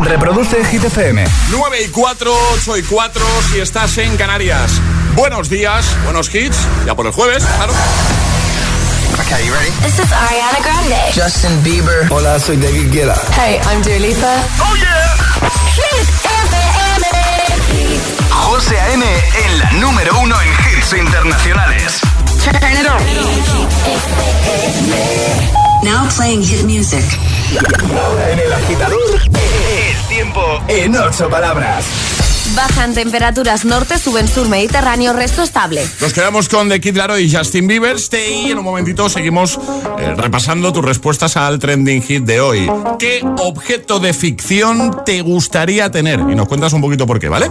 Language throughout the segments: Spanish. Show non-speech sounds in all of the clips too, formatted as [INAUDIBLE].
Reproduce Hit FM. 9 y 4, 8 y 4 si estás en Canarias. Buenos días, buenos hits. Ya por el jueves, claro. Okay, you ready? This is Ariana Grande. Justin Bieber. Hola, soy David Guetta. Hey, I'm Dua Lipa. ¡Oh, yeah! Hit FM. José A.M. en la número uno en hits internacionales. Turn it on. Now playing hit music. Ahora en el agitador, el tiempo en ocho palabras. Bajan temperaturas norte, suben sur Mediterráneo, resto estable. Nos quedamos con The Kid Laroi y Justin Bieber. Stay. En un momentito seguimos eh, repasando tus respuestas al trending hit de hoy. ¿Qué objeto de ficción te gustaría tener? Y nos cuentas un poquito por qué, ¿vale?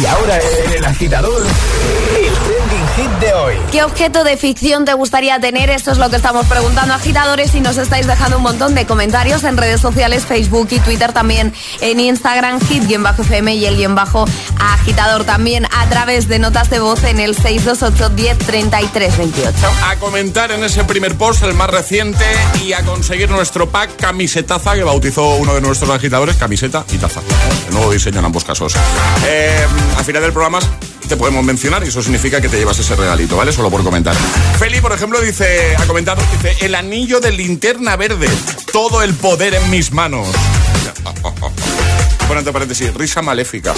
Y ahora el agitador, hit de hoy. ¿Qué objeto de ficción te gustaría tener? Esto es lo que estamos preguntando agitadores y nos estáis dejando un montón de comentarios en redes sociales, Facebook y Twitter también, en Instagram, hit-fm y el guion bajo agitador también a través de notas de voz en el 628 10 33 28. A comentar en ese primer post, el más reciente, y a conseguir nuestro pack camisetaza que bautizó uno de nuestros agitadores, camiseta y taza. El nuevo diseño en ambos casos. Eh, al final del programa te podemos mencionar y eso significa que te llevas ese regalito, ¿vale? Solo por comentar. Feli, por ejemplo, dice, ha comentado, dice, el anillo de linterna verde, todo el poder en mis manos. Bueno, entre paréntesis, risa maléfica.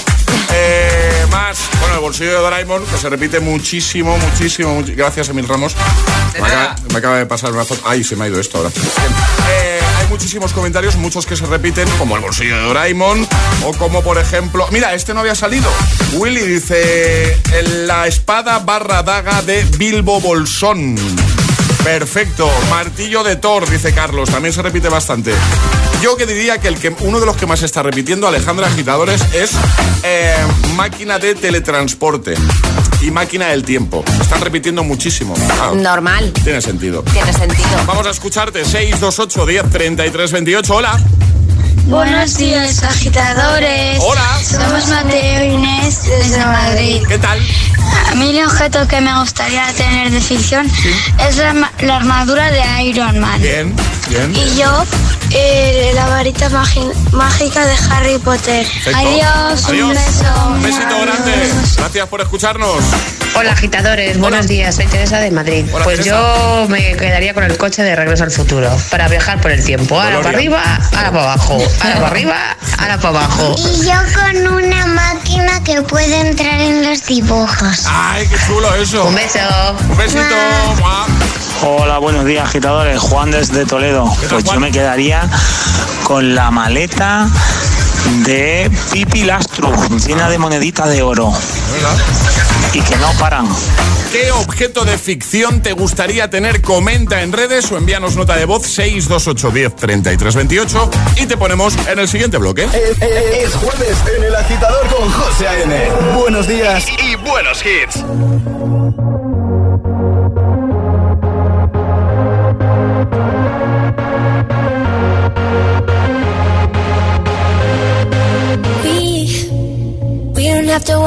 Eh, más, bueno, el bolsillo de Doraemon, que se repite muchísimo, muchísimo, muchi- gracias Emil Ramos. Me acaba, me acaba de pasar una foto. Ay, se me ha ido esto ahora. Eh, muchísimos comentarios, muchos que se repiten, como el bolsillo de Doraemon, o como por ejemplo. Mira, este no había salido. Willy dice. "En La espada barra daga de Bilbo Bolsón. Perfecto. Martillo de Thor, dice Carlos. También se repite bastante. Yo que diría que, el que uno de los que más está repitiendo, Alejandra Agitadores, es eh, máquina de teletransporte y máquina del tiempo. Están repitiendo muchísimo. Claro, Normal, tiene sentido. tiene sentido. Vamos a escucharte. 628 10 33 28. Hola. Buenos días, agitadores. Hola. Somos Mateo e Inés desde Madrid. ¿Qué tal? A mí el objeto que me gustaría tener de ficción es la, ma- la armadura de Iron Man. Bien, bien. Y yo, eh, la varita mágica de Harry Potter. Perfecto. Adiós, un beso. Un besito grande. Gracias por escucharnos. Hola agitadores, buenos días, soy Teresa de Madrid. Hola, pues Teresa. yo me quedaría con el coche de regreso al futuro para viajar por el tiempo. Ahora Gloria. para arriba, ahora para abajo. Ahora para arriba, ahora para abajo. Y yo con una máquina que puede entrar en los dibujos. Ay, qué chulo eso. Un beso. Un besito. Mua. Hola, buenos días, agitadores. Juan desde Toledo. Pues yo me quedaría con la maleta de Pipi Lastro, llena de moneditas de oro. Y que no paran. ¿Qué objeto de ficción te gustaría tener? Comenta en redes o envíanos nota de voz 628 10 33 28 y te ponemos en el siguiente bloque. Es, es- es jueves en el agitador con José A.M. Buenos días y buenos hits.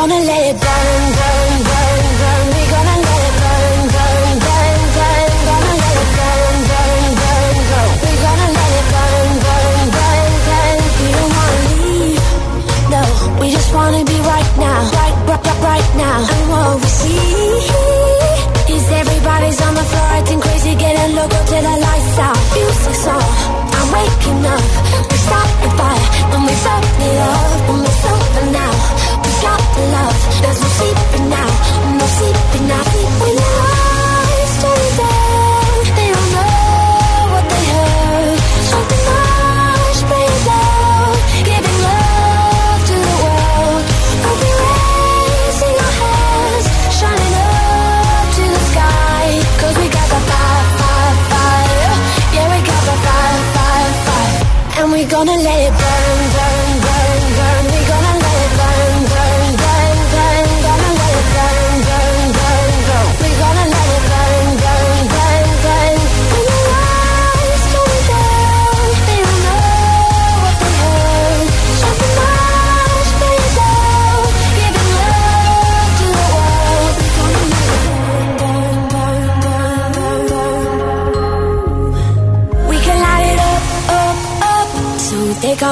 gonna let it burn, burn, burn, burn. We're gonna let it burn, burn, burn, burn. Gonna let it burn, burn, burn, burn. We're gonna let it burn, burn, burn, burn. We don't wanna leave. No, we just wanna be right now, right, right, right, right now. And what we see is everybody's on the floor acting crazy, getting loco till the lights out. Music's on, I'm waking up. We start the fire, and we burn it up, We're gonna let it burn, burn, burn.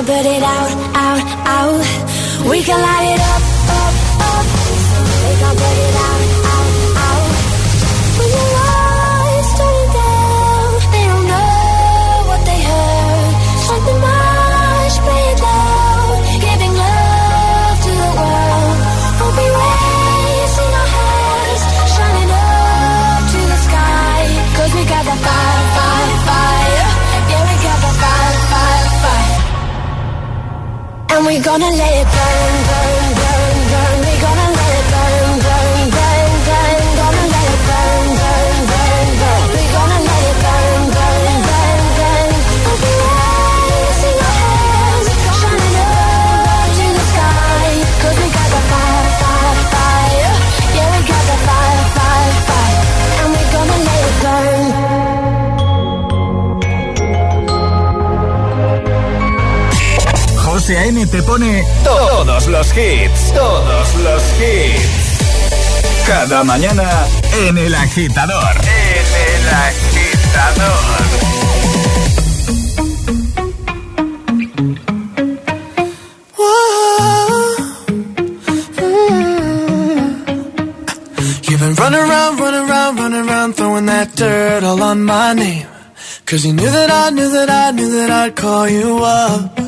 Put it out, out, out. We can light it gonna let it burn, José A.M. te pone todos los hits. Todos los hits. Cada mañana en el agitador. En el agitador. You've been running around, running around, running around, throwing that dirt all on my name. Cause you knew that I knew that I knew that I'd call you up.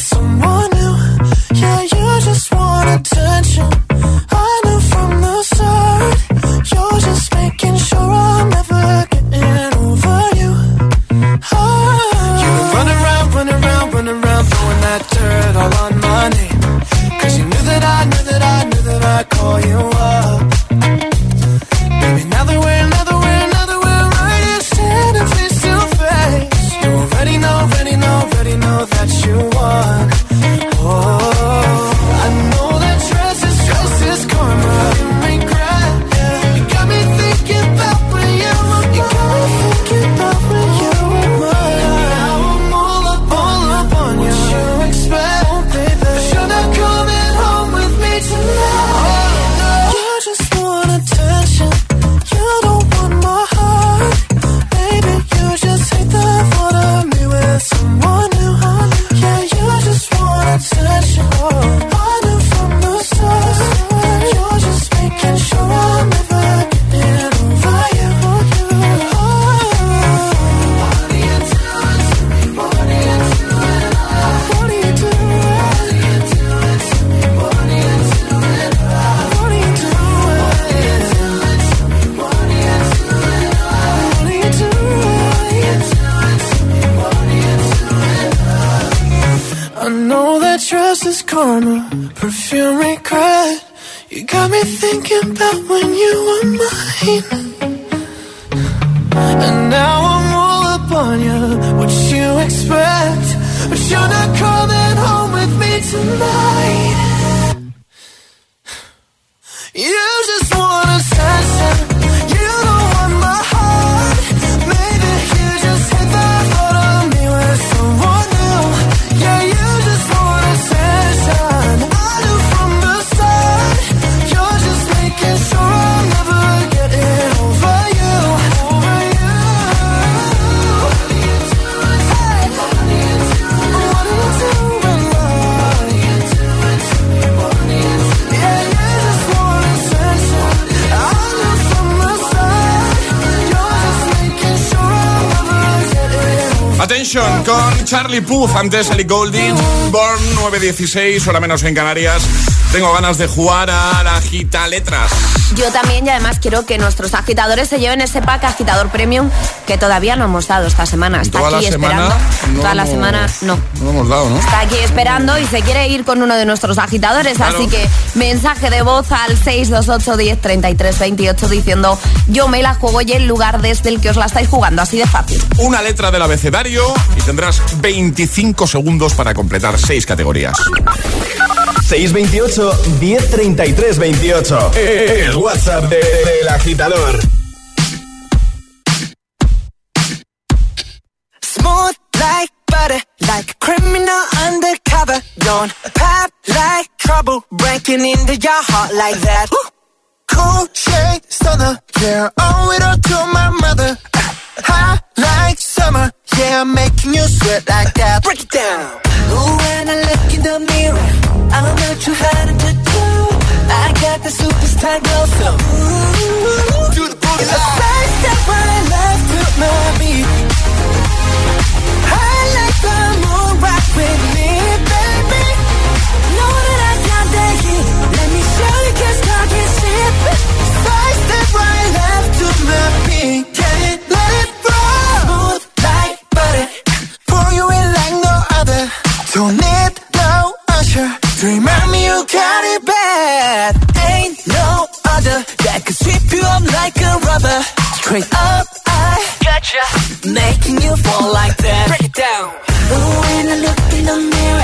someone new. Yeah, you just want attention. I knew from the start, you're just making sure I'm never getting over you. You run ah. around, run around, run around, throwing that dirt all on my you knew that I, knew that I, knew that I'd call you up. When you were mine. Charlie Puth, antes Ellie Goulding, Born 916, hora menos en Canarias. Tengo ganas de jugar a la gita letras. Yo también y además quiero que nuestros agitadores se lleven ese pack agitador premium que todavía no hemos dado esta semana. Está Toda aquí esperando. semana no Toda la hemos- semana no. No lo hemos dado, ¿no? Está aquí esperando y se quiere ir con uno de nuestros agitadores. Claro. Así que mensaje de voz al 628 10 33 28 diciendo yo me la juego y el lugar desde el que os la estáis jugando. Así de fácil. Una letra del abecedario y tendrás 25 segundos para completar 6 categorías. 628 1033 28. El WhatsApp de- del agitador. Smooth like butter, like a criminal undercover. Don't pop like trouble, breaking into your heart like that. Cool shade stunner, yeah, owe it all to my mother. Hot like summer, yeah, I'm making you sweat like that. Break it down. Ooh, when I look in the mirror, I'm not too hard to do. I got the superstar glow, so ooh, do the booty. It's a side step right left to my beat. I like the moon rock with me, baby. Know that I got that heat. Let me show you 'cause talk is cheap. Side step right left to my beat. Don't need no usher. To remind me you got it bad. Ain't no other that could sweep you up like a rubber. Straight up, I gotcha. Making you fall like that. Break it down. Ooh, when I look in the mirror,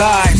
five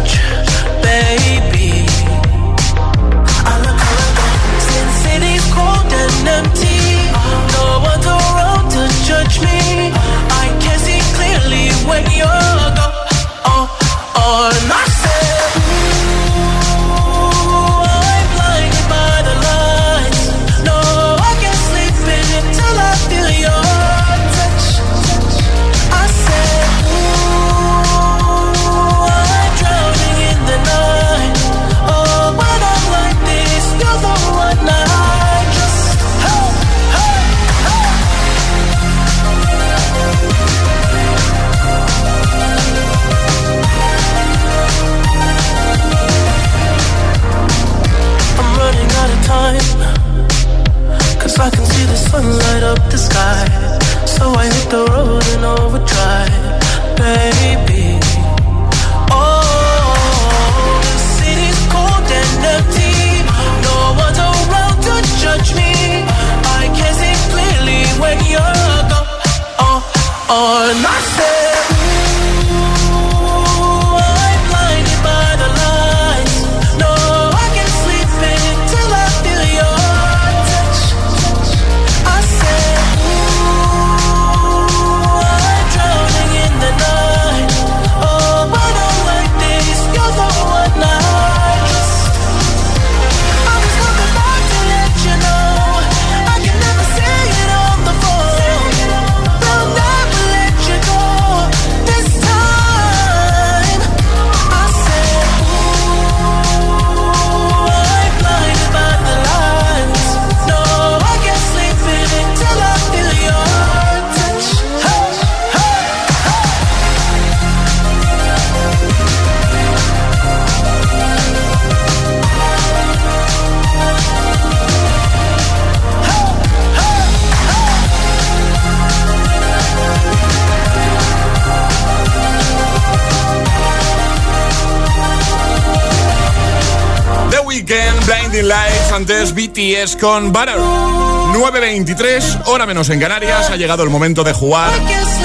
Antes BTS con Butter. 9.23, hora menos en Canarias, ha llegado el momento de jugar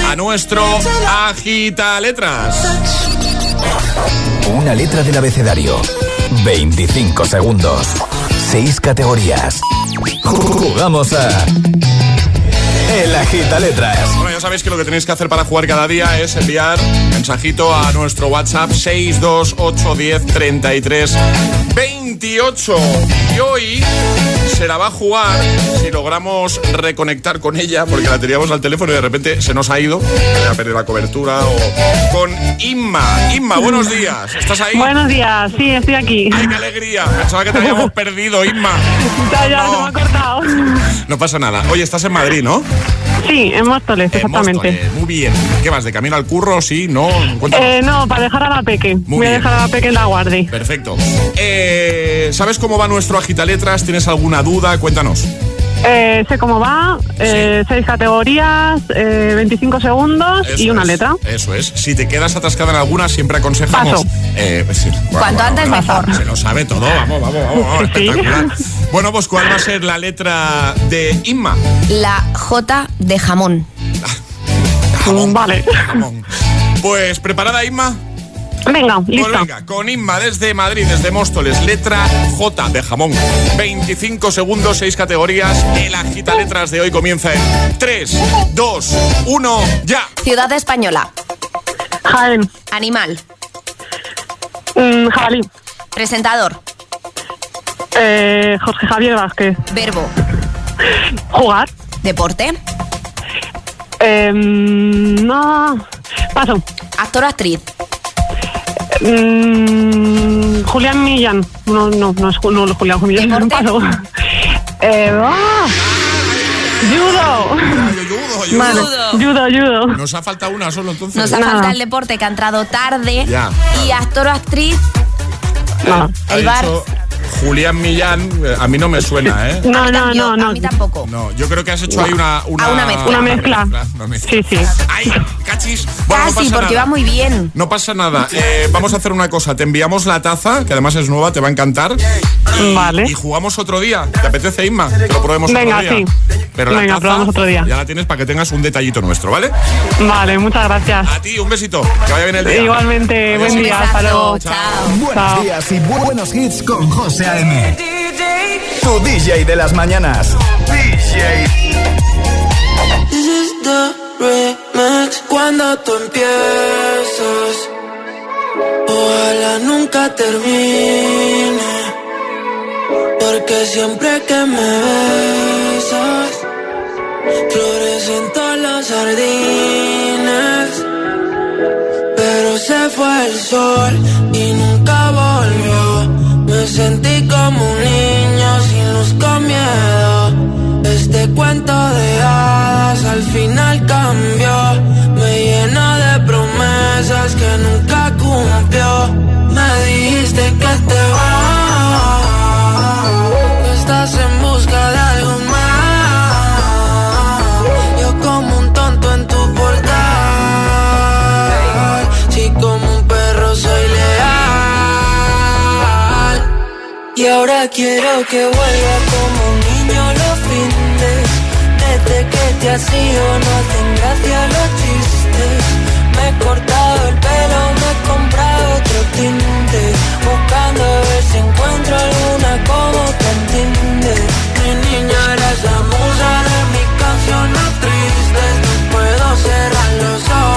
a nuestro Agita Letras. Una letra del abecedario. 25 segundos. 6 categorías. Jugamos a. El Agita Letras. Bueno, ya sabéis que lo que tenéis que hacer para jugar cada día es enviar mensajito a nuestro WhatsApp 628103328. Y hoy se la va a jugar si logramos reconectar con ella, porque la teníamos al teléfono y de repente se nos ha ido, ha perdido la cobertura, o con Inma. Inma, buenos días. ¿Estás ahí? Buenos días, sí, estoy aquí. ¡Ay, qué alegría! Pensaba que te habíamos [LAUGHS] perdido, Inma. Ya, ya, No. se me ha cortado. No pasa nada. Oye, estás en Madrid, ¿no? Sí, en Móstoles, En exactamente. Móstoles. Muy bien. ¿Qué vas? ¿De camino al curro? ¿Sí? ¿No? Eh, no, para dejar a la peque. Muy Voy a dejar a la peque en la guardia. Perfecto. Eh, ¿Sabes cómo va nuestro agita letras? ¿Tienes alguna duda? Cuéntanos. Eh, sé cómo va, eh, seis categorías, eh, 25 segundos y una es, letra. Eso es. Si te quedas atascada en alguna, siempre aconsejamos. Paso. Eh, pues sí. Bueno, Cuanto bueno, antes bueno, mejor. Se lo sabe todo. Vamos, vamos, vamos. vamos, [LAUGHS] Sí. Espectacular. Bueno, pues ¿cuál va a ser la letra de Inma? La J de jamón. Jamón. Vale. Jamón. Pues, ¿preparada, Inma? Venga, listo. venga, con Inma desde Madrid, desde Móstoles, letra J de jamón. 25 segundos, 6 categorías. El agita letras de hoy comienza en 3, 2, 1, ya. Ciudad española. Jaén, Animal. mm, jabalí, Presentador. eh, Jorge Javier Vázquez, Verbo. jugar, Deporte. eh, no, paso, Actor o actriz. Mm, Julián Millán, no, no, no es no, Julián Millán, ¿Deporte? paso. Eh, ¡ah! Judo. Ayudo, ayudo. Vale, judo, judo. Nos ha faltado una solo entonces. Nos ha faltado el deporte que ha entrado tarde. Ya. Y actor o actriz. No, Ha el bar. dicho Julián Millán, eh, a mí no me suena, ¿eh? no, no, Cambio, no, A mí no. tampoco. No, yo creo que has hecho ahí una... Una, Ah, una mezcla. Una mezcla. una mezcla. Sí, sí. ¡Ay, cachis! Bueno, no Casi, pasa porque nada. va muy bien. No pasa nada. Eh, vamos a hacer una cosa. Te enviamos la taza, que además es nueva, te va a encantar. Y, [CLEARS THROAT] Vale. Y jugamos otro día. ¿Te apetece, Inma? Que lo probemos Venga, otro día. sí. Pero la Venga, taza probamos otro día. Ya la tienes para que tengas un detallito nuestro, ¿vale? Vale, muchas gracias. A ti, un besito. Que vaya bien el día. Igualmente, Adiós. buen día, hasta luego. Chao. Buenos Chao. días y buenos hits con José A.M. Tu DJ de las mañanas. DJ. This is the remix. Cuando tú empiezas, ojalá nunca termine. Porque siempre que me besas, florecen todos los jardines. Pero se fue el sol y nunca volvió. Me sentí como un niño sin luz con miedo. Este cuento de hadas al final cambió. Me llenó de promesas que nunca cumplió. Me dijiste que te vas, en busca de algo más. Yo como un tonto en tu portal. Si como un perro soy leal. Y ahora quiero que vuelva como un niño los fines. Desde que te has ido no hacen gracia los chistes. Me corté comprado otro tinte. Buscando ver si encuentro alguna como te entiende. Mi niña eres la musa de mi canción no triste. Puedo cerrar los ojos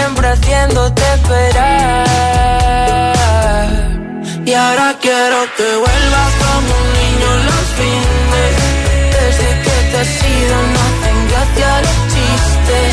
siempre haciéndote esperar. Y ahora quiero que vuelvas como un niño los fines. Desde que te has ido no hacen gracia los chistes.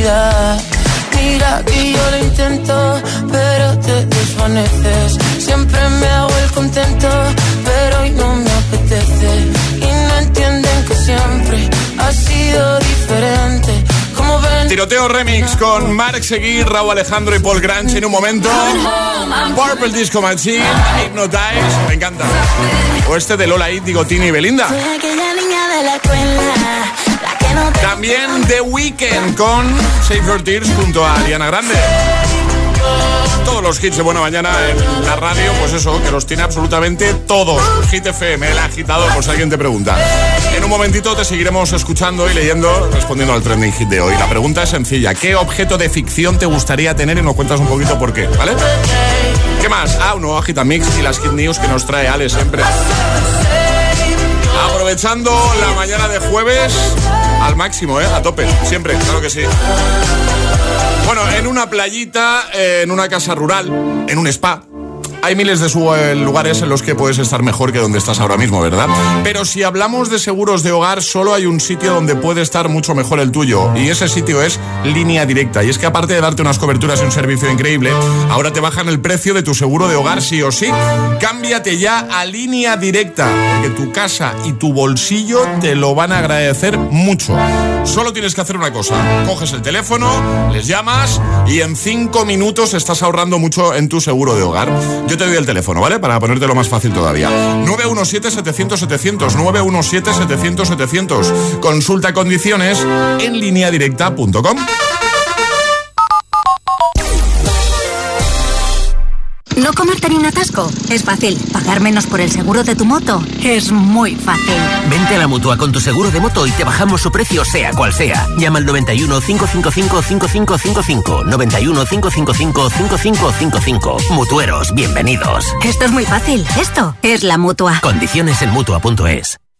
electricidad. Mira que yo lo intento, pero te desvaneces. Siempre me hago el contento, pero hoy no me apetece. Y no entienden que siempre ha sido diferente. Como ven. Tiroteo Remix con Mark Seguir, Raúl Alejandro y Paul Granch en un momento. Purple Disco Machine, Hypnotize, me encanta. O este de Lola Índigo, Tini y Belinda. Soy aquella niña de la escuela, También The Weeknd con Save Your Tears junto a Ariana Grande. Todos los hits de Buena Mañana en la radio, pues eso, que los tiene absolutamente todos. Hit FM, el agitador, si alguien te pregunta. En un momentito te seguiremos escuchando y leyendo, respondiendo al trending hit de hoy. La pregunta es sencilla. ¿Qué objeto de ficción te gustaría tener? Y nos cuentas un poquito por qué, ¿vale? ¿Qué más? Ah, un nuevo Agitamix y las Hit News que nos trae Ale siempre. Aprovechando la mañana de jueves al máximo, ¿eh? A tope, siempre, claro que sí. Bueno, en una playita, eh, en una casa rural, en un spa. Hay miles de eh, lugares en los que puedes estar mejor que donde estás ahora mismo, ¿verdad? Pero si hablamos de seguros de hogar, solo hay un sitio donde puede estar mucho mejor el tuyo. Y ese sitio es Línea Directa. Y es que aparte de darte unas coberturas y un servicio increíble, ahora te bajan el precio de tu seguro de hogar sí o sí. Cámbiate ya a Línea Directa, porque tu casa y tu bolsillo te lo van a agradecer mucho. Solo tienes que hacer una cosa. Coges el teléfono, les llamas y en cinco minutos estás ahorrando mucho en tu seguro de hogar. Yo te doy el teléfono, ¿vale? Para ponértelo más fácil todavía. 917-700-700. 917-700-700. Consulta condiciones en lineadirecta.com. ¿No comerte ni un atasco? Es fácil. ¿Pagar menos por el seguro de tu moto? Es muy fácil. Vente a la mutua con tu seguro de moto y te bajamos su precio, sea cual sea. Llama al 91 555 5555. 91 555 5555. Mutueros, bienvenidos. Esto es muy fácil. Esto es la mutua. Condiciones en mutua.es.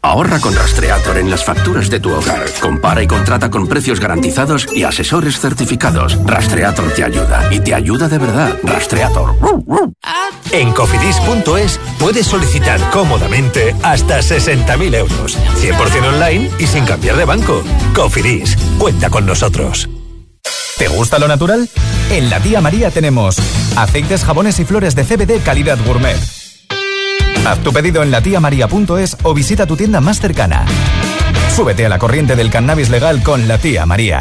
Ahorra con Rastreator en las facturas de tu hogar. Compara y contrata con precios garantizados y asesores certificados. Rastreator te ayuda y te ayuda de verdad. Rastreator. En cofidis.es puedes solicitar cómodamente hasta 60.000 euros. 100% online y sin cambiar de banco. Cofidis, cuenta con nosotros. ¿Te gusta lo natural? En la tía María tenemos aceites, jabones y flores de CBD calidad gourmet Haz tu pedido en latiamaria.es o visita tu tienda más cercana. Súbete a la corriente del cannabis legal con la tía María.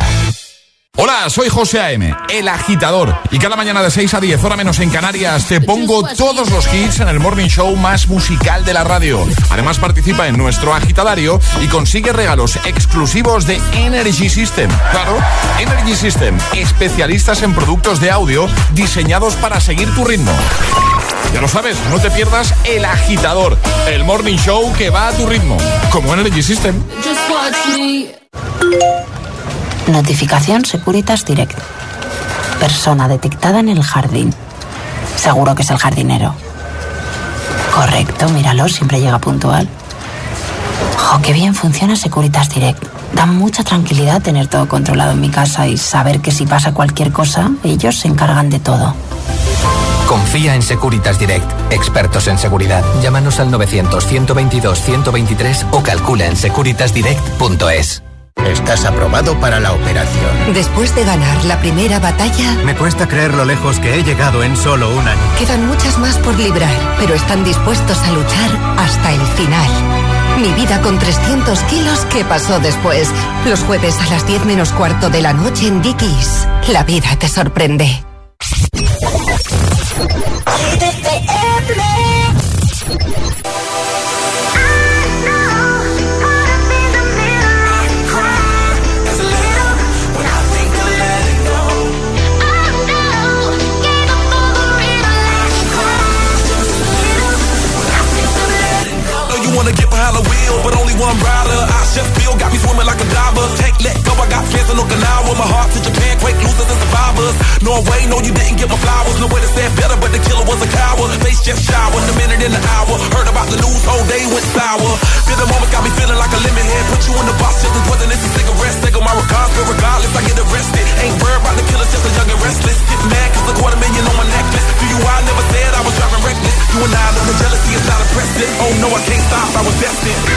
Hola, soy José A.M., el agitador. Y cada mañana de 6 a 10, hora menos en Canarias, te pongo todos los hits en el morning show más musical de la radio. Además, participa en nuestro agitadario y consigue regalos exclusivos de Energy System. Claro, Energy System, especialistas en productos de audio diseñados para seguir tu ritmo. Ya lo sabes, no te pierdas el agitador, el morning show que va a tu ritmo, como Energy System. Notificación Securitas Direct. Persona detectada en el jardín. Seguro que es el jardinero. Correcto, míralo, siempre llega puntual. Jo, qué bien funciona Securitas Direct. Da mucha tranquilidad tener todo controlado en mi casa y saber que si pasa cualquier cosa, ellos se encargan de todo. Confía en Securitas Direct, expertos en seguridad. Llámanos al 900-122-123 o calcula en securitasdirect.es. Estás aprobado para la operación. Después de ganar la primera batalla... Me cuesta creer lo lejos que he llegado en solo un año. Quedan muchas más por librar, pero están dispuestos a luchar hasta el final. Mi vida con 300 kilos, ¿qué pasó después? Los jueves a las 10 menos cuarto de la noche en Dickies. La vida te sorprende. Wanna get behind the wheel, but only one rider. I just feel got me swimming like a diver. Can't let go, I got fans in Okinawa. My heart to Japan, quake losers and survivors. Norway, no, you didn't get my flowers. No way to say better, but the killer was a coward. Face just showered, a minute in the hour. Heard about the news, whole day went sour. Feel the moment got me feeling like a lemon head. Put you in the box just as wasn't this a cigarette. Take my regards, but regardless, I get arrested. Ain't worried about the killers, just a young and restless. Get mad cause a quarter million on my necklace. Do you, I never said I was driving reckless. You and I know the jealousy is not impressive. Oh no, I can't stop, I was destined.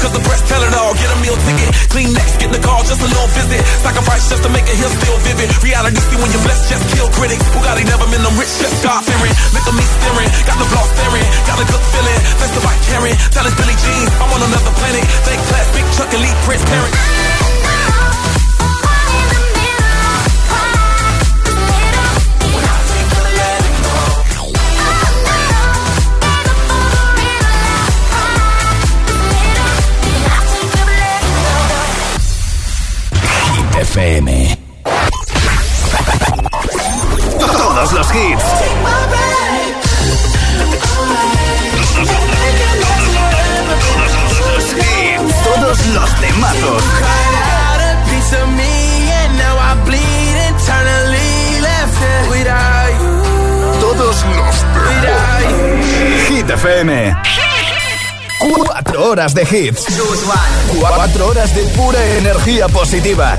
Cause the press tell it all. Get a meal ticket. Clean next, get the call, just a little visit. Sacrifice just to make it here still vivid. Reality see when you're blessed, just kill critics. Who got never been them rich, just God fearing. Look at me staring. Got the block staring. Got a good feeling. That's the right caring. Tell us Billy Jean. I'm on another planet. Thank class, big Chuck, elite, Prince, parent. FM. Todos los hits. Todos los. Todos temazos. Todos los temazos. Hit FM. Cuatro horas de hits. Cuatro horas de pura energía positiva.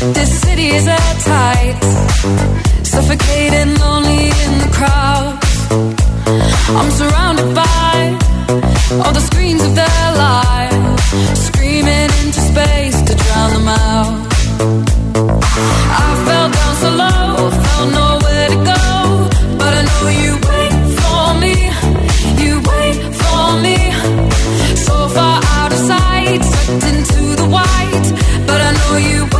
This city is at tight. Suffocating, lonely in the crowd. I'm surrounded by all the screens of their lives, screaming into space to drown them out. I fell down so low, found nowhere to go, but I know you wait for me. You wait for me, so far out of sight, sucked into the white, but I know you.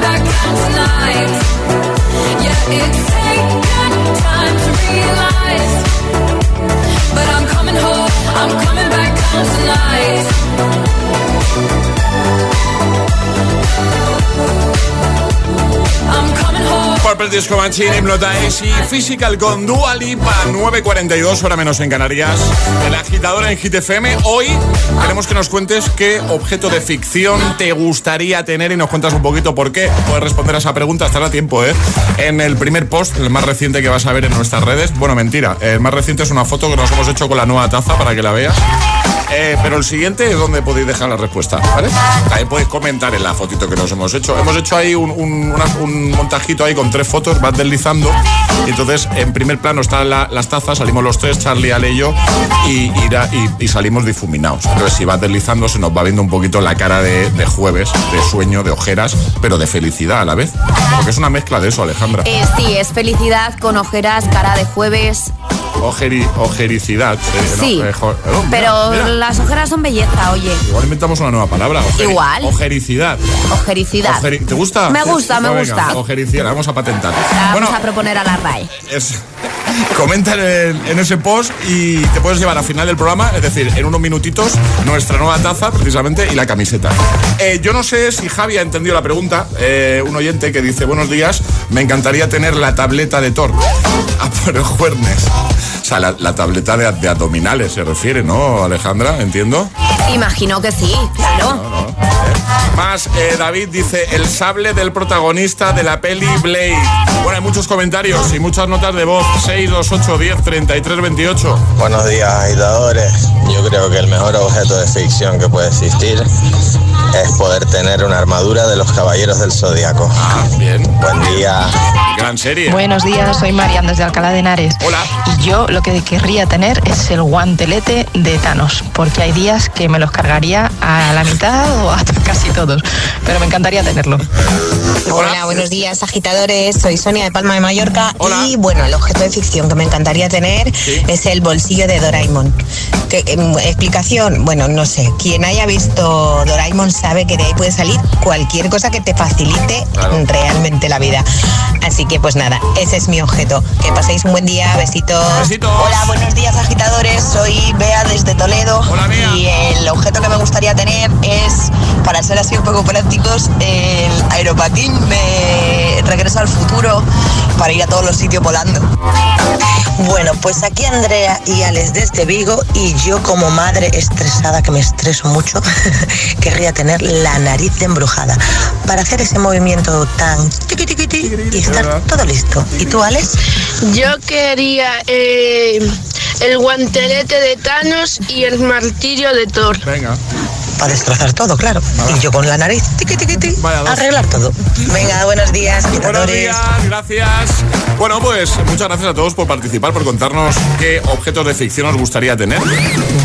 Back down tonight. Yeah, it's taken time to realize. Disco Machine, Hypnotize y Physical con Dua Lipa, 9.42, hora menos en Canarias. El agitador en Hit FM. Hoy queremos que nos cuentes qué objeto de ficción te gustaría tener y nos cuentas un poquito por qué. Puedes responder a esa pregunta, estará a tiempo, ¿eh? En el primer post, el más reciente que vas a ver en nuestras redes. Bueno, mentira, el más reciente es una foto que nos hemos hecho con la nueva taza para que la veas. Eh, pero el siguiente es donde podéis dejar la respuesta, ¿vale? Ahí podéis comentar en la fotito que nos hemos hecho. Hemos hecho ahí un, un- una- un montajito ahí con tres fotos, vas deslizando. Y entonces, en primer plano están la- las tazas, salimos los tres, Charlie, Ale y yo, y, irá- y- y salimos difuminados. Entonces, si vas deslizando, se nos va viendo un poquito la cara de, de jueves, de sueño, de ojeras, pero de felicidad a la vez. Porque es una mezcla de eso, Alejandra. Eh, sí, es felicidad con ojeras, cara de jueves. Ojeri- ojericidad. eh, no, Sí, eh, jo- oh, mira, Pero mira. las ojeras son belleza, oye. Igual inventamos una nueva palabra. ojeri- Igual. Ojericidad. Ojericidad. Ojeri- ¿Te gusta? Me gusta, me venga, gusta. Ojericidad, vamos a patentar. La Bueno, vamos a proponer a la RAE. es- comenta en, en ese post y te puedes llevar al final del programa, es decir, en unos minutitos, nuestra nueva taza precisamente y la camiseta. Eh, yo no sé si Javi ha entendido la pregunta, eh, un oyente que dice, buenos días, me encantaría tener la tableta de Thor. [LAUGHS] A por el juernes. Sea, la, la tableta de, de abdominales se refiere, ¿no, Alejandra? ¿Entiendo? Imagino que sí, claro. Más, eh, David dice, el sable del protagonista de la peli Blade. Bueno, hay muchos comentarios y muchas notas de voz. 628 10 33 28. Buenos días, agitadores. Yo creo que el mejor objeto de ficción que puede existir es poder tener una armadura de los caballeros del zodiaco. Ah, bien. Buen día. Gran serie. Buenos días, soy Marian desde Alcalá de Henares. Hola. Y yo lo que querría tener es el guantelete de Thanos, porque hay días que me los cargaría a la mitad o a [LAUGHS] casi todos, pero me encantaría tenerlo. Hola, buenos días, agitadores. Soy Sonia de Palma de Mallorca. Y bueno, el objeto de ficción que me encantaría tener es el bolsillo de Doraemon. Que, em, explicación, bueno, no sé. Quien haya visto Doraemon sabe que de ahí puede salir cualquier cosa que te facilite realmente la vida. Así que pues nada, ese es mi objeto. Que paséis un buen día, besitos. Hola, buenos días agitadores, soy Bea desde Toledo y el objeto que me gustaría tener es, para ser así un poco prácticos, el aeropatín de Regreso al Futuro para ir a todos los sitios volando. Bueno, pues aquí Andrea y Alex desde Vigo y yo como madre estresada, que me estreso mucho, [LAUGHS] querría tener la nariz embrujada para hacer ese movimiento tan tiqui, tiqui, ti, y estar todo listo. ¿Y tú, Alex? Yo quería eh, el guantelete de Thanos y el martirio de Thor. Venga. Para destrozar todo, claro. Y yo con la nariz, tiqui, tiqui, ti, arreglar todo. Venga, buenos días, Buenos días, gracias. Bueno, pues muchas gracias a todos por participar, por contarnos qué objetos de ficción os gustaría tener.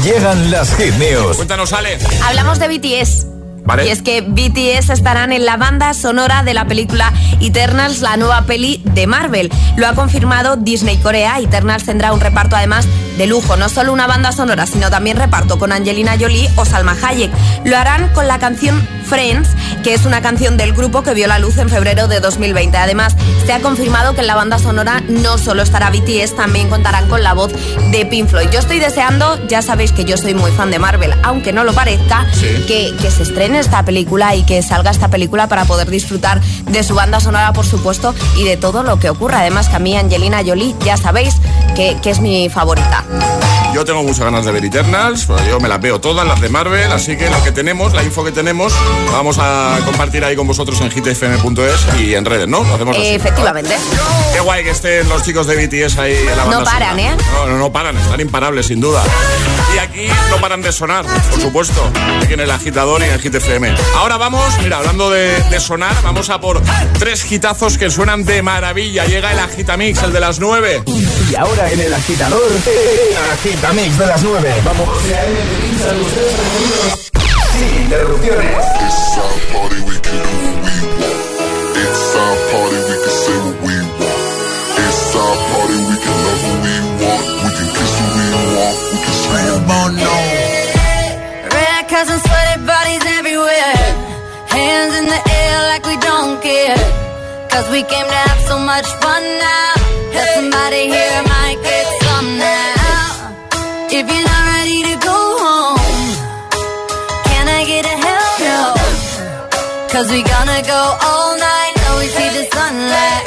Llegan las hit news. Cuéntanos, Ale. Hablamos de BTS. Vale. Y es que BTS estarán en la banda sonora de la película Eternals, la nueva peli de Marvel. Lo ha confirmado Disney Corea. Eternals tendrá un reparto además de lujo. No solo una banda sonora, sino también reparto con Angelina Jolie o Salma Hayek. Lo harán con la canción Friends, que es una canción del grupo que vio la luz en febrero de 2020. Además, se ha confirmado que en la banda sonora no solo estará BTS, también contarán con la voz de Pink Floyd. Yo estoy deseando, ya sabéis que yo soy muy fan de Marvel, aunque no lo parezca, Sí. que, que se estrene esta película y que salga esta película para poder disfrutar de su banda sonora, por supuesto, y de todo lo que ocurra. Además, que a mí Angelina Jolie, ya sabéis que, que es mi favorita. Yo tengo muchas ganas de ver Eternals, yo me las veo todas, las de Marvel, así que lo que tenemos, la info que tenemos, vamos a compartir ahí con vosotros en hitfm.es y en redes, ¿no? Lo hacemos así. Efectivamente. Qué guay que estén los chicos de BTS ahí en la banda No paran. ¿eh? No, no, no paran, están imparables, sin duda. Y aquí no paran de sonar, por supuesto, aquí en el agitador y en Hit FM. Ahora vamos, mira, hablando de, de sonar, vamos a por tres hitazos que suenan de maravilla. Llega el Agitamix, el de las nueve. Y ahora en el agitador, el Hit Mix de las 9. Vamos. Sin interrupciones. It's our party, we can do what we want. It's our party, we can say what we want. It's our party, we can love what we want. We can kiss what we want. We can scream on no. Red cause I'm sweaty bodies everywhere. Hands in the air like we don't care. Cause we came to have so much fun now. Let somebody hear If you're not ready to go home, can I get a hell no? Cause we gonna go all night, always see the sunlight.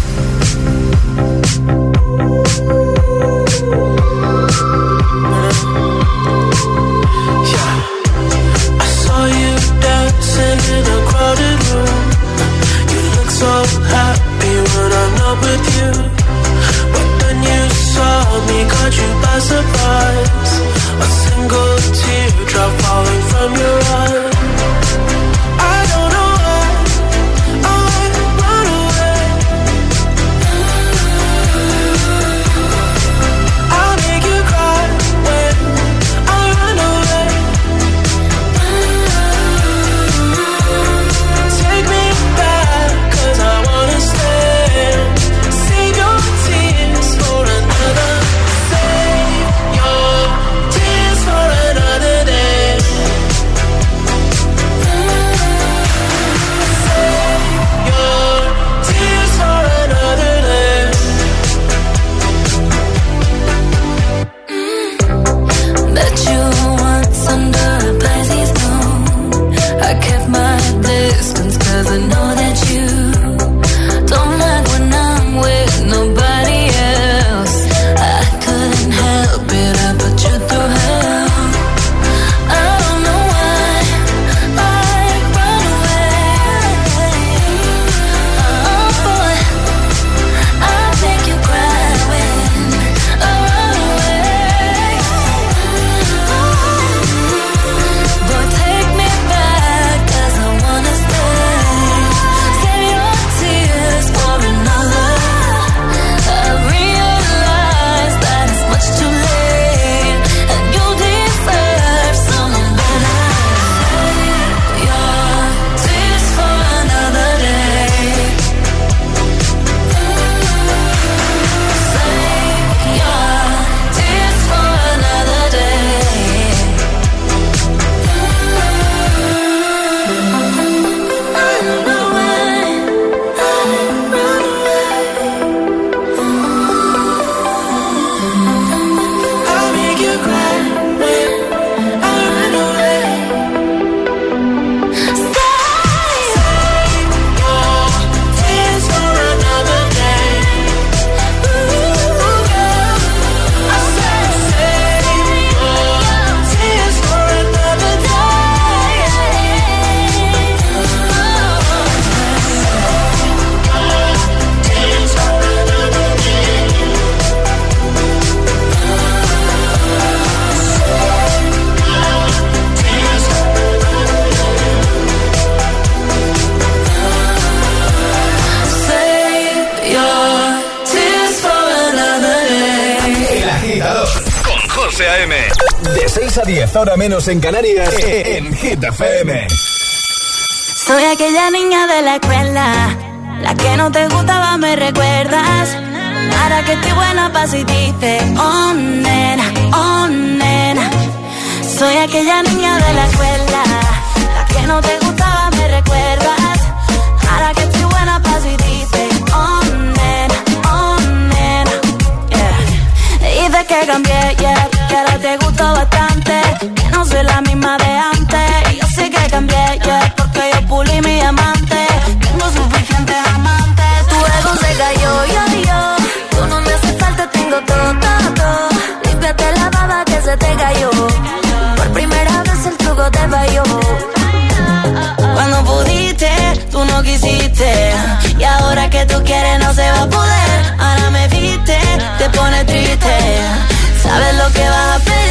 6 a 10, ahora menos en Canarias, en Hit FM. Soy aquella niña de la escuela, la que no te gustaba, me recuerdas. Ahora que estoy buena, pa' si dices, oh nena, oh nena. Soy aquella niña de la escuela, la que no te gustaba, me recuerdas. La misma de antes. Y yo sé que cambié, yeah, porque yo pulí mi amante. Tengo suficientes amantes. Tu ego se cayó, yo, yo. Tú no me hace falta, tengo todo, todo, todo. Límpiate la baba que se te cayó. Por primera vez el truco te falló. Cuando pudiste, tú no quisiste. Y ahora que tú quieres no se va a poder. Ahora me viste, te pone triste. Sabes lo que vas a perder.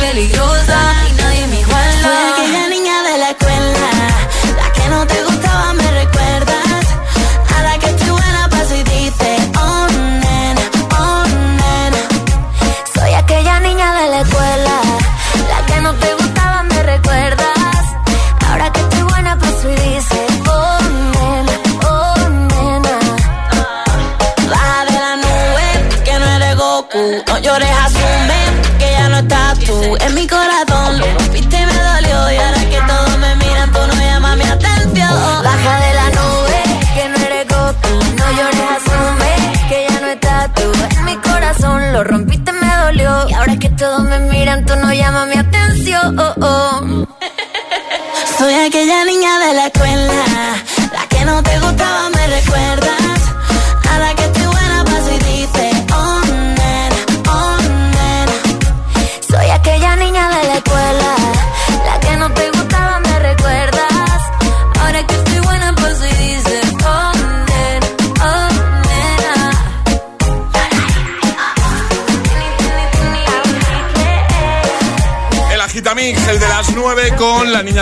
peligrosa llamas mi atención. Soy aquella niña de la escuela,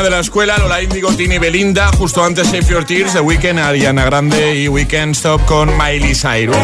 de la escuela, Lola Índigo, Tini Belinda. Justo antes Save Your Tears, The Weeknd, Ariana Grande y Weekend Stop con Miley Cyrus.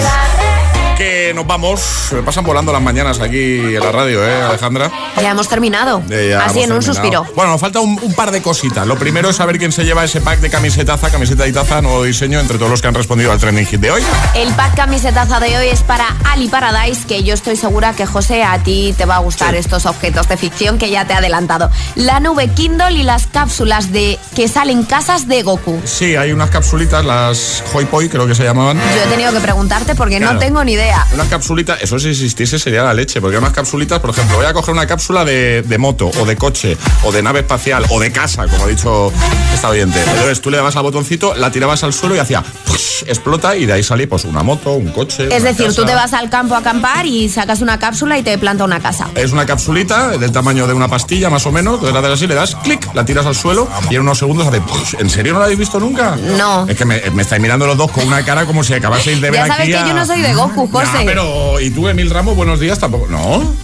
Que nos vamos, me pasan volando las mañanas aquí en la radio, ¿eh, Alejandra? Ya hemos terminado. Eh, ya Así hemos en un terminado. suspiro. Bueno, nos falta un, un par de cositas. Lo primero es saber quién se lleva ese pack de camisetaza, camiseta y taza, nuevo diseño entre todos los que han respondido al trending hit de hoy. El pack camisetaza de hoy es para Ali Paradise, que yo estoy segura que José a ti te va a gustar estos objetos de ficción que ya te he adelantado. La nube Kindle y las cápsulas de que salen casas de Goku. Sí, hay unas capsulitas, las Hoi Poi creo que se llamaban. Yo he tenido que preguntarte porque Claro. no tengo ni idea. Unas capsulitas, eso si existiese sería la leche, porque unas capsulitas, por ejemplo, voy a coger una cápsula de, de moto, o de coche, o de nave espacial, o de casa, como ha dicho esta oyente. Entonces tú le dabas al botoncito, la tirabas al suelo y hacía ¡push! explota y de ahí salía pues una moto, un coche. Es una decir, casa. tú te vas al campo a acampar y sacas una cápsula y te planta una casa. Es una capsulita del tamaño de una pastilla, más o menos. Entonces la das así, le das clic, la tiras al suelo y en unos segundos hace. ¡push! ¿En serio no la habéis visto nunca? No. Es que me, me estáis mirando los dos con una cara como si acabaseis de ver Ya sabes aquí que a- yo no soy de Goku, José. Pero. ¿Y tú, Emil Ramos, buenos días? Tampoco. No.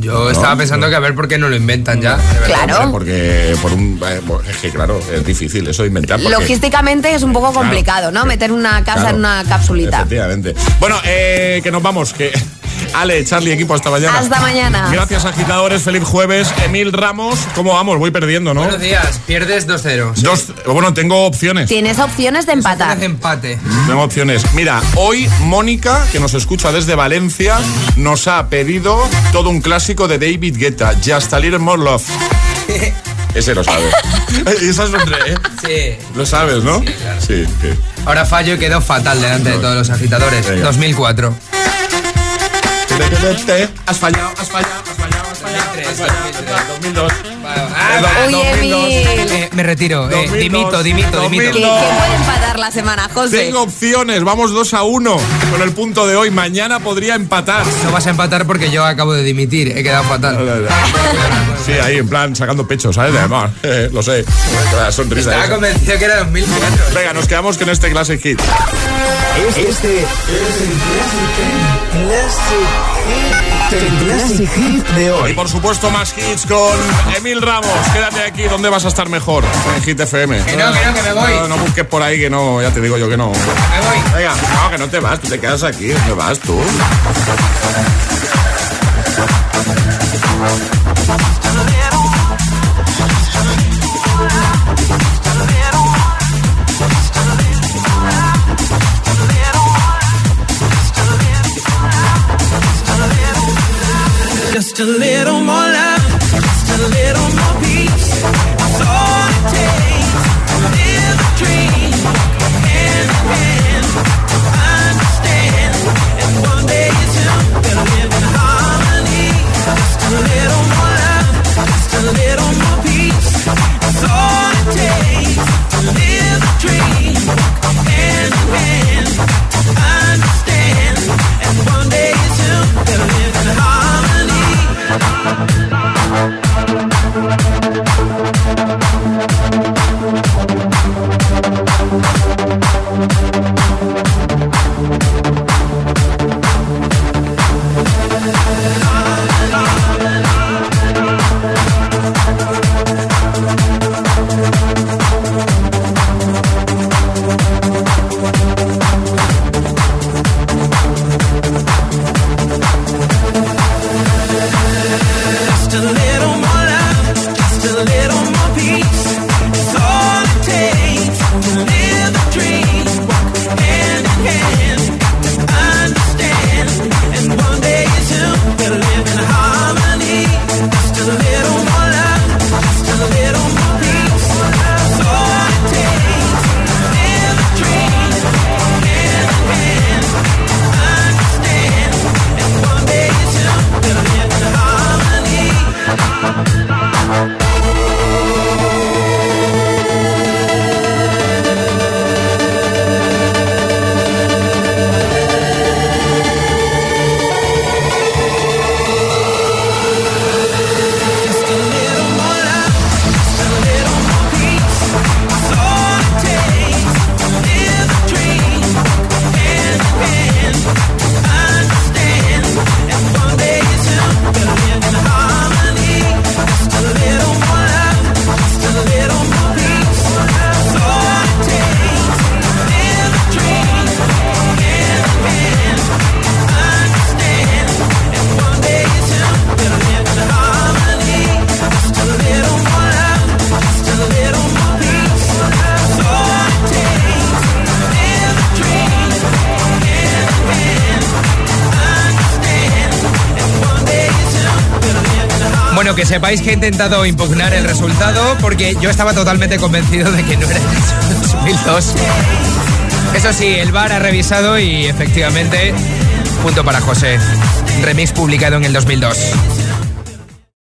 Yo estaba pensando que a ver por qué no lo inventan ya. de verdad. Claro. Porque por un. eh, Es que, claro, es difícil eso de inventar. porque- Logísticamente es un poco Claro. complicado, ¿no? Meter una casa Claro. en una capsulita. Efectivamente. Bueno, eh, que nos vamos. Que Ale, Charlie, equipo, hasta mañana. Hasta mañana. Gracias, agitadores. Feliz jueves. Emil Ramos, ¿cómo vamos? Voy perdiendo, ¿no? Buenos días, pierdes 2-0. sí. Dos, bueno, tengo opciones. Tienes opciones de empatar. Hace empate. Tengo opciones. Mira, hoy Mónica, que nos escucha desde Valencia, nos ha pedido todo un clásico de David Guetta, Just a Little More Love. [LAUGHS] Ese lo sabe. y [LAUGHS] esa sonríe, ¿eh? Sí. Lo sabes, ¿no? Sí, sí. Ahora fallo y quedo fatal delante de todos los agitadores. 2004. Has fallado, has fallado, has fallado, has fallado. 2002. Oye, Emil. Eh, me retiro. Eh, dimito, dimito, dimito. ¿Qué, qué puede empatar la semana, José? Tengo opciones, vamos 2 a 1 con el punto de hoy. Mañana podría empatar. No vas a empatar porque yo acabo de dimitir. He quedado fatal. Sí, ahí en plan sacando pecho, ¿sabes? Además, [LAUGHS] eh, lo sé. La sonrisa. Estaba esa. convencido que era 2004. Venga, nos quedamos con este Classic Hit. Este es el Classic Hit de Y hoy. por supuesto, más hits con Emil Ramos. Quédate aquí, ¿dónde vas a estar mejor? En Hit FM. Que no, que no, que me voy. No, no busques por ahí, que no, ya te digo yo que no. Me voy. Venga, no, que no te vas, tú te quedas aquí. ¿Dónde vas tú? Just a little more little more peace. That's all it takes Bueno, que he intentado impugnar el resultado porque yo estaba totalmente convencido de que no era el 2002. Eso sí, el VAR ha revisado y efectivamente, punto para José. Remix publicado en el 2002.